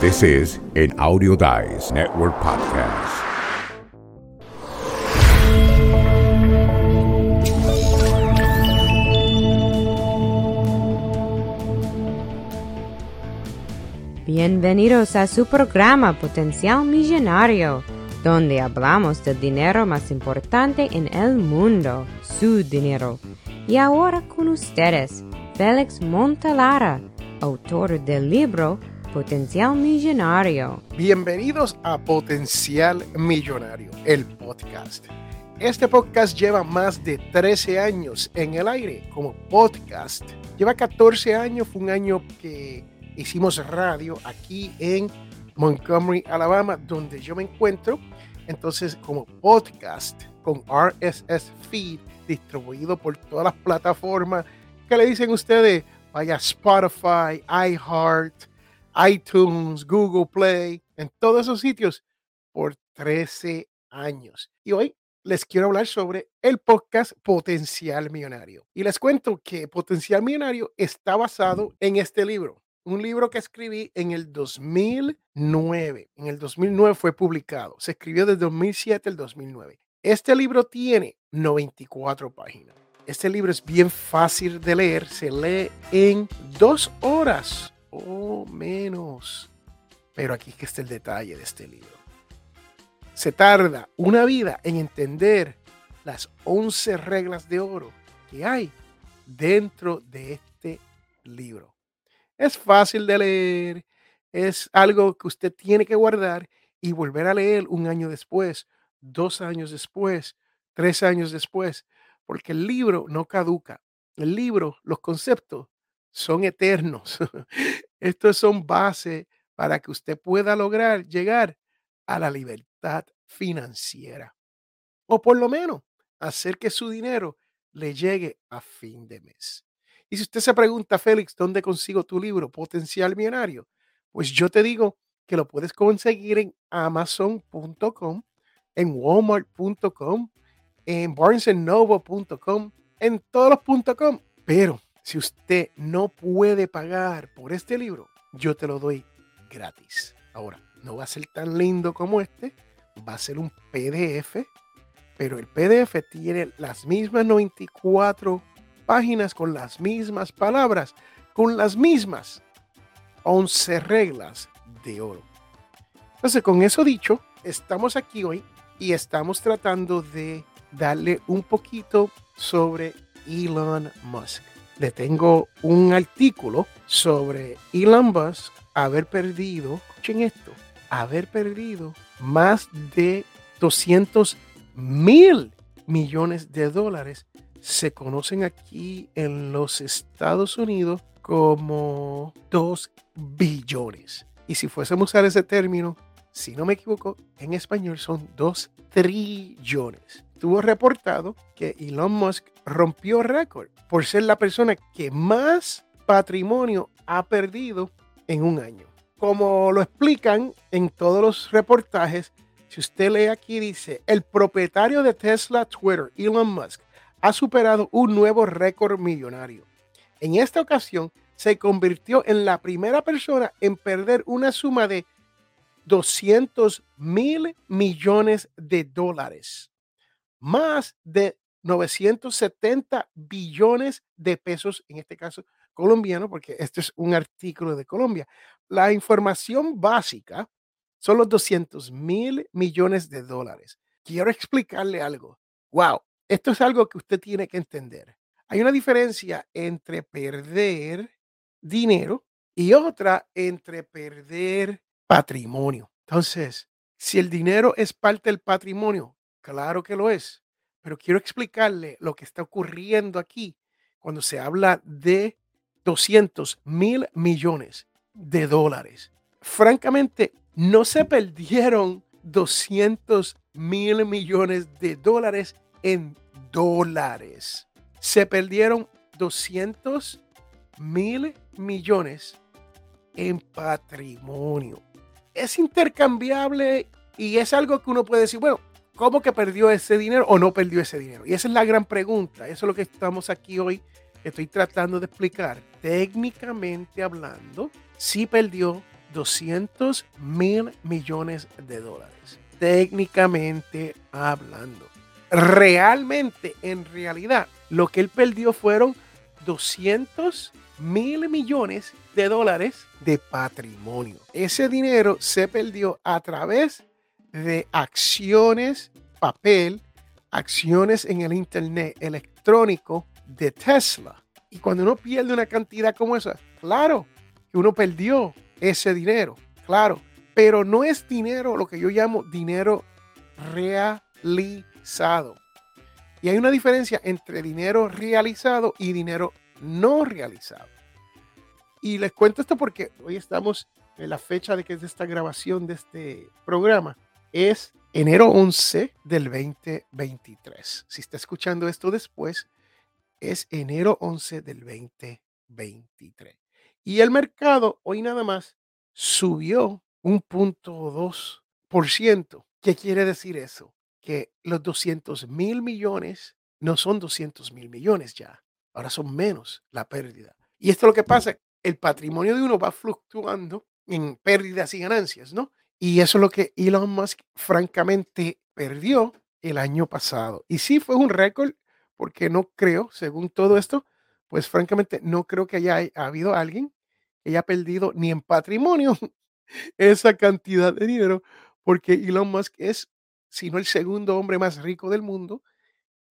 This is an Audio Dice Network podcast. Bienvenidos a su programa Potencial Millonario, donde hablamos del dinero más importante en el mundo, su dinero. Y ahora con ustedes, Félix Montalara, autor del libro Potencial Millonario. Bienvenidos a Potencial Millonario, el podcast. Este podcast lleva más de 13 años en el aire como podcast. Lleva 14 años, fue un año que hicimos radio aquí en Montgomery, Alabama, donde yo me encuentro. Entonces, como podcast con RSS Feed, distribuido por todas las plataformas que le dicen ustedes, vaya Spotify, iHeart, iTunes, Google Play, en todos esos sitios por 13 años. Y hoy les quiero hablar sobre el podcast Potencial Millonario. Y les cuento que Potencial Millonario está basado en este libro un libro que escribí en el 2009. En el 2009 fue publicado. Se escribió desde 2007 al 2009. Este libro tiene 94 páginas. Este libro es bien fácil de leer. Se lee en dos horas o menos. Pero aquí es que está el detalle de este libro. Se tarda una vida en entender las 11 reglas de oro que hay dentro de este libro. Es fácil de leer, es algo que usted tiene que guardar y volver a leer un año después, dos años después, tres años después, porque el libro no caduca. El libro, los conceptos son eternos. Estos son bases para que usted pueda lograr llegar a la libertad financiera. O por lo menos hacer que su dinero le llegue a fin de mes. Y si usted se pregunta, Félix, ¿dónde consigo tu libro, Potencial Millonario? Pues yo te digo que lo puedes conseguir en amazon.com, en walmart.com, en barnesandnoble.com, en todos los .com. Pero si usted no puede pagar por este libro, yo te lo doy gratis. Ahora, no va a ser tan lindo como este, va a ser un PDF, pero el PDF tiene las mismas 94 páginas con las mismas palabras, con las mismas 11 reglas de oro. Entonces, con eso dicho, estamos aquí hoy y estamos tratando de darle un poquito sobre Elon Musk. Le tengo un artículo sobre Elon Musk haber perdido, escuchen esto, haber perdido más de 200 mil millones de dólares se conocen aquí en los Estados Unidos como 2 billones. Y si fuésemos a usar ese término, si no me equivoco, en español son 2 trillones. Tuvo reportado que Elon Musk rompió récord por ser la persona que más patrimonio ha perdido en un año. Como lo explican en todos los reportajes, si usted lee aquí dice, el propietario de Tesla Twitter, Elon Musk, ha superado un nuevo récord millonario. En esta ocasión, se convirtió en la primera persona en perder una suma de 200 mil millones de dólares, más de 970 billones de pesos, en este caso colombiano, porque este es un artículo de Colombia. La información básica son los 200 mil millones de dólares. Quiero explicarle algo. Wow, esto es algo que usted tiene que entender. Hay una diferencia entre perder dinero y otra entre perder patrimonio. Entonces, si el dinero es parte del patrimonio, claro que lo es, pero quiero explicarle lo que está ocurriendo aquí cuando se habla de 200 mil millones de dólares. Francamente, no se perdieron 200 mil millones de dólares en dólares. Se perdieron 200 mil millones en patrimonio. Es intercambiable y es algo que uno puede decir, bueno, ¿cómo que perdió ese dinero o no perdió ese dinero? Y esa es la gran pregunta. Eso es lo que estamos aquí hoy. Estoy tratando de explicar. Técnicamente hablando, sí perdió 200 mil millones de dólares, técnicamente hablando. Realmente, en realidad, lo que él perdió fueron 200 mil millones de dólares de patrimonio. Ese dinero se perdió a través de acciones, papel, acciones en el Internet electrónico de Tesla. Y cuando uno pierde una cantidad como esa, claro que uno perdió ese dinero, claro, pero no es dinero lo que yo llamo dinero realizado. Y hay una diferencia entre dinero realizado y dinero no realizado. Y les cuento esto porque hoy estamos en la fecha de que es de esta grabación de este programa. Es enero 11 del 2023. Si está escuchando esto después, es enero 11 del 2023. Y el mercado hoy nada más subió un punto 2%. ¿Qué quiere decir eso? Que los 200 mil millones no son 200 mil millones ya. Ahora son menos la pérdida. Y esto es lo que pasa. El patrimonio de uno va fluctuando en pérdidas y ganancias, ¿no? Y eso es lo que Elon Musk francamente perdió el año pasado. Y sí fue un récord porque no creo, según todo esto, pues francamente no creo que haya habido alguien que haya perdido ni en patrimonio esa cantidad de dinero, porque Elon Musk es, si no el segundo hombre más rico del mundo,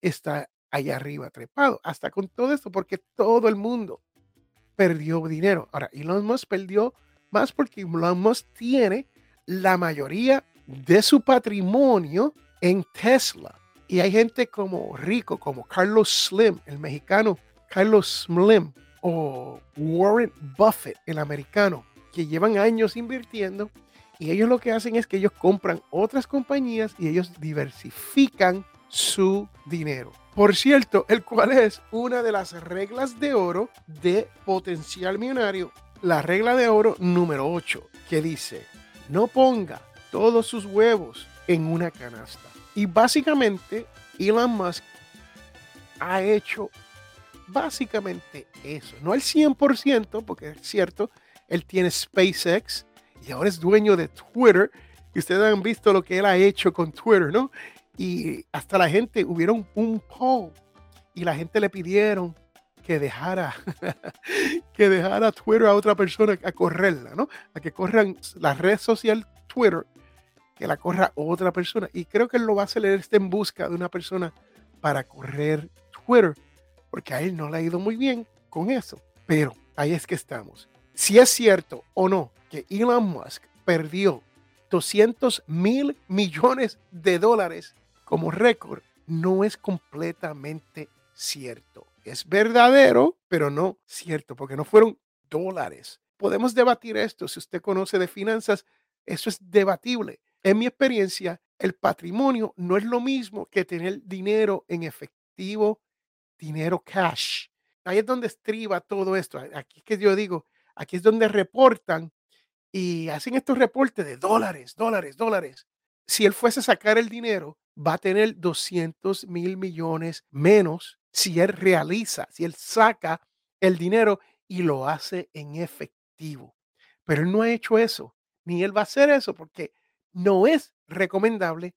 está allá arriba trepado, hasta con todo esto, porque todo el mundo perdió dinero. Ahora, Elon Musk perdió más porque Elon Musk tiene la mayoría de su patrimonio en Tesla. Y hay gente como rico, como Carlos Slim, el mexicano Carlos Slim, o Warren Buffett, el americano, que llevan años invirtiendo y ellos lo que hacen es que ellos compran otras compañías y ellos diversifican su dinero. Por cierto, el cual es una de las reglas de oro de potencial millonario, la regla de oro número 8, que dice, no ponga todos sus huevos en una canasta. Y básicamente Elon Musk ha hecho básicamente eso. No el 100%, porque es cierto, él tiene SpaceX y ahora es dueño de Twitter. Y ustedes han visto lo que él ha hecho con Twitter, ¿no? Y hasta la gente, hubieron un poll y la gente le pidieron que dejara, que dejara Twitter a otra persona a correrla, ¿no? A que corran la red social Twitter que la corra otra persona. Y creo que él lo va a hacer, él está en busca de una persona para correr Twitter, porque a él no le ha ido muy bien con eso. Pero ahí es que estamos. Si es cierto o no que Elon Musk perdió 200 mil millones de dólares como récord, no es completamente cierto. Es verdadero, pero no cierto, porque no fueron dólares. Podemos debatir esto. Si usted conoce de finanzas, eso es debatible. En mi experiencia, el patrimonio no es lo mismo que tener dinero en efectivo, dinero cash. Ahí es donde estriba todo esto. Aquí es que yo digo, aquí es donde reportan y hacen estos reportes de dólares, dólares, dólares. Si él fuese a sacar el dinero, va a tener 200 mil millones menos si él realiza, si él saca el dinero y lo hace en efectivo. Pero él no ha hecho eso, ni él va a hacer eso porque no es recomendable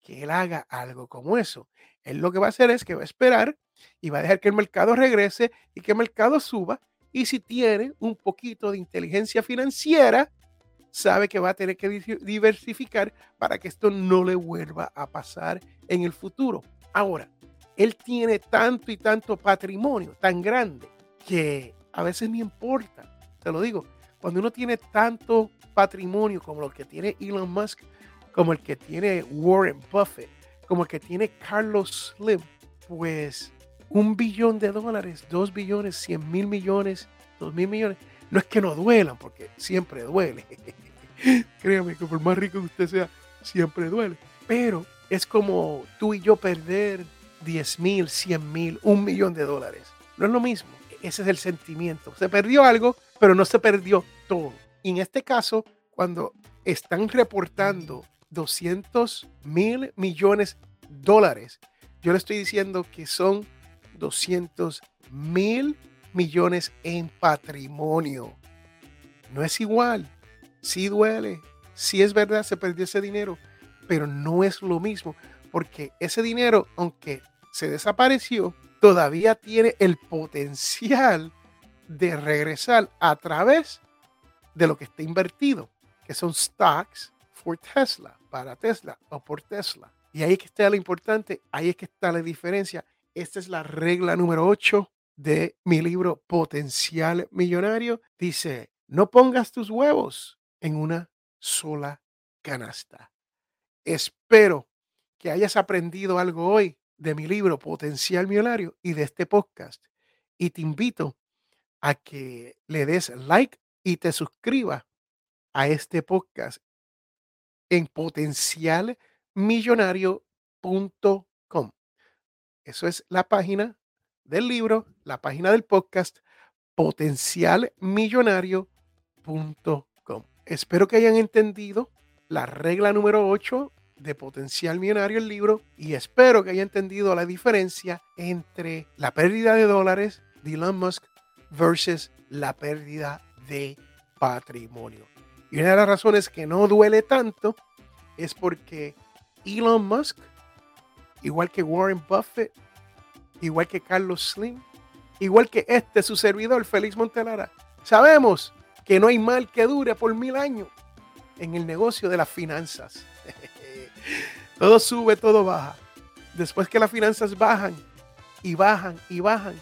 que él haga algo como eso. Él lo que va a hacer es que va a esperar y va a dejar que el mercado regrese y que el mercado suba. Y si tiene un poquito de inteligencia financiera, sabe que va a tener que diversificar para que esto no le vuelva a pasar en el futuro. Ahora, él tiene tanto y tanto patrimonio tan grande que a veces me importa. Te lo digo, cuando uno tiene tanto patrimonio como lo que tiene Elon Musk, como el que tiene Warren Buffett, como el que tiene Carlos Slim, pues un billón de dólares, dos billones, cien mil millones, dos mil millones, no es que no duelan, porque siempre duele. Créame que por más rico que usted sea, siempre duele. Pero es como tú y yo perder 10 mil, 100 mil, un millón de dólares. No es lo mismo. Ese es el sentimiento. Se perdió algo, pero no se perdió todo. Y en este caso, cuando están reportando 200 mil millones de dólares, yo le estoy diciendo que son 200 mil millones en patrimonio. No es igual. sí duele, sí es verdad, se perdió ese dinero, pero no es lo mismo, porque ese dinero, aunque se desapareció, todavía tiene el potencial de regresar a través de lo que está invertido, que son stocks for Tesla, para Tesla o por Tesla. Y ahí es que está lo importante, ahí es que está la diferencia. Esta es la regla número 8 de mi libro Potencial Millonario. Dice, no pongas tus huevos en una sola canasta. Espero que hayas aprendido algo hoy de mi libro Potencial Millonario y de este podcast. Y te invito a que le des like y te suscribas a este podcast en potencialmillonario.com. Eso es la página del libro, la página del podcast, potencialmillonario.com. Espero que hayan entendido la regla número 8 de Potencial Millonario, el libro, y espero que hayan entendido la diferencia entre la pérdida de dólares de Elon Musk versus la pérdida de patrimonio. Y una de las razones que no duele tanto es porque Elon Musk, igual que Warren Buffett, igual que Carlos Slim, igual que este su servidor, Félix Montelara, sabemos que no hay mal que dure por mil años en el negocio de las finanzas. todo sube, todo baja. Después que las finanzas bajan y bajan y bajan,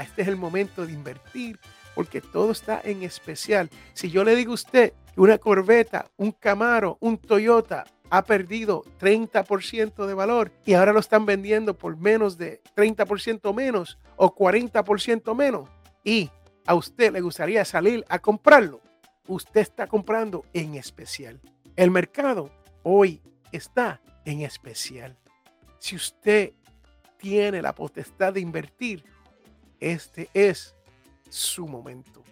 este es el momento de invertir porque todo está en especial. Si yo le digo a usted que una corbeta, un Camaro, un Toyota ha perdido 30% de valor y ahora lo están vendiendo por menos de 30% menos o 40% menos y a usted le gustaría salir a comprarlo, usted está comprando en especial. El mercado hoy está en especial. Si usted tiene la potestad de invertir, este es su momento.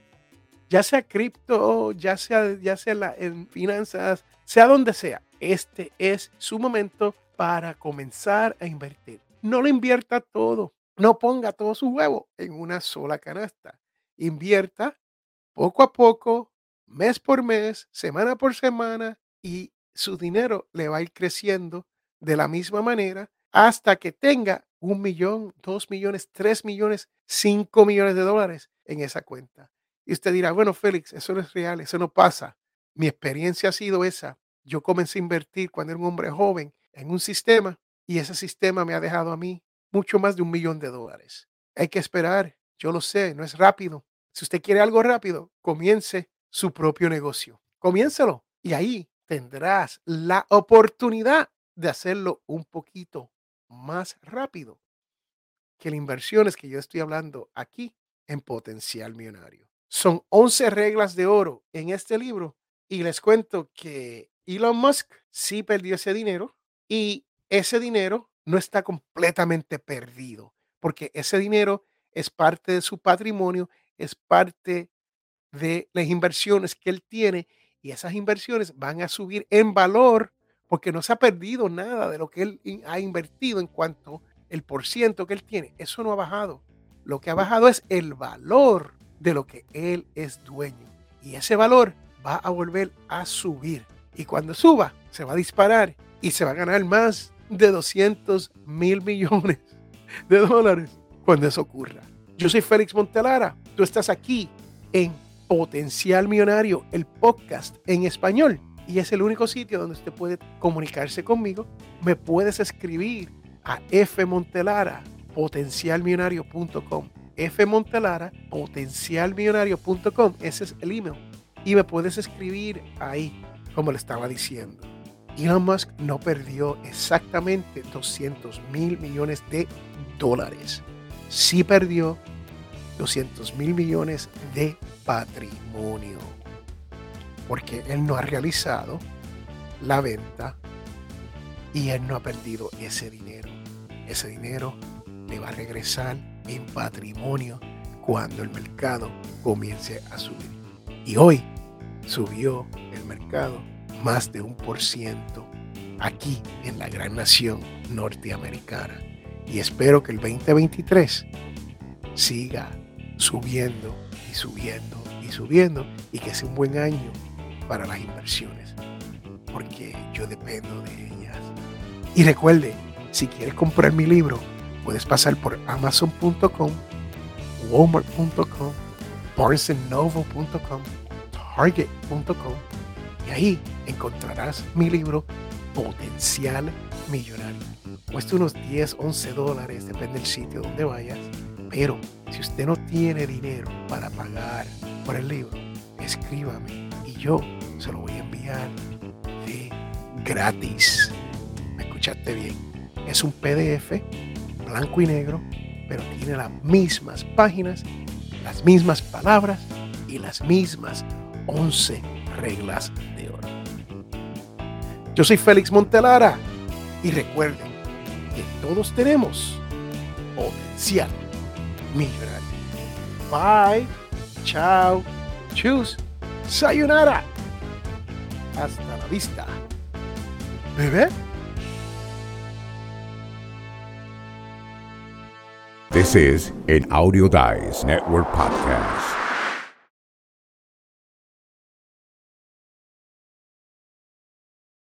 Ya sea cripto, ya sea, ya sea en finanzas, sea donde sea, este es su momento para comenzar a invertir. No lo invierta todo, no ponga todo su huevo en una sola canasta. Invierta poco a poco, mes por mes, semana por semana y su dinero le va a ir creciendo de la misma manera hasta que tenga un millón, dos millones, tres millones, cinco millones de dólares en esa cuenta. Y usted dirá, bueno, Félix, eso no es real, eso no pasa. Mi experiencia ha sido esa. Yo comencé a invertir cuando era un hombre joven en un sistema y ese sistema me ha dejado a mí mucho más de un millón de dólares. Hay que esperar, yo lo sé, no es rápido. Si usted quiere algo rápido, comience su propio negocio. Comiéncelo y ahí tendrás la oportunidad de hacerlo un poquito más rápido que las inversiones que yo estoy hablando aquí en Potencial Millonario. Son 11 reglas de oro en este libro y les cuento que Elon Musk sí perdió ese dinero y ese dinero no está completamente perdido porque ese dinero es parte de su patrimonio, es parte de las inversiones que él tiene y esas inversiones van a subir en valor porque no se ha perdido nada de lo que él ha invertido en cuanto el por ciento que él tiene. Eso no ha bajado. Lo que ha bajado es el valor de lo que él es dueño. Y ese valor va a volver a subir. Y cuando suba, se va a disparar y se va a ganar más de 200 mil millones de dólares cuando eso ocurra. Yo soy Félix Montelara. Tú estás aquí en Potencial Millonario, el podcast en español. Y es el único sitio donde usted puede comunicarse conmigo. Me puedes escribir a fmontelara, potencialmillonario.com. fmontelara, potencialmillonario.com. Ese es el email. Y me puedes escribir ahí, como le estaba diciendo. Elon Musk no perdió exactamente 200 mil millones de dólares. Sí perdió 200 mil millones de patrimonio. Porque él no ha realizado la venta y él no ha perdido ese dinero. Ese dinero le va a regresar en patrimonio cuando el mercado comience a subir. Y hoy subió el mercado más de un por ciento aquí en la gran nación norteamericana. Y espero que el 2023 siga subiendo y subiendo y subiendo y que sea un buen año para las inversiones, porque yo dependo de ellas. Y recuerde, si quieres comprar mi libro, puedes pasar por amazon.com, walmart.com, barnesandnoble.com, target.com y ahí encontrarás mi libro Potencial Millonario. Cuesta unos 10, 11 dólares, depende del sitio donde vayas. Pero si usted no tiene dinero para pagar por el libro, escríbame y yo se lo voy a enviar de gratis. ¿Me escuchaste bien? Es un PDF blanco y negro, pero tiene las mismas páginas, las mismas palabras y las mismas 11 reglas de oro. Yo soy Félix Montelara y recuerden que todos tenemos potencial millonario. Bye, chao, chus, sayonara. Hasta la vista. Bebé. This is an Audio Dice Network podcast.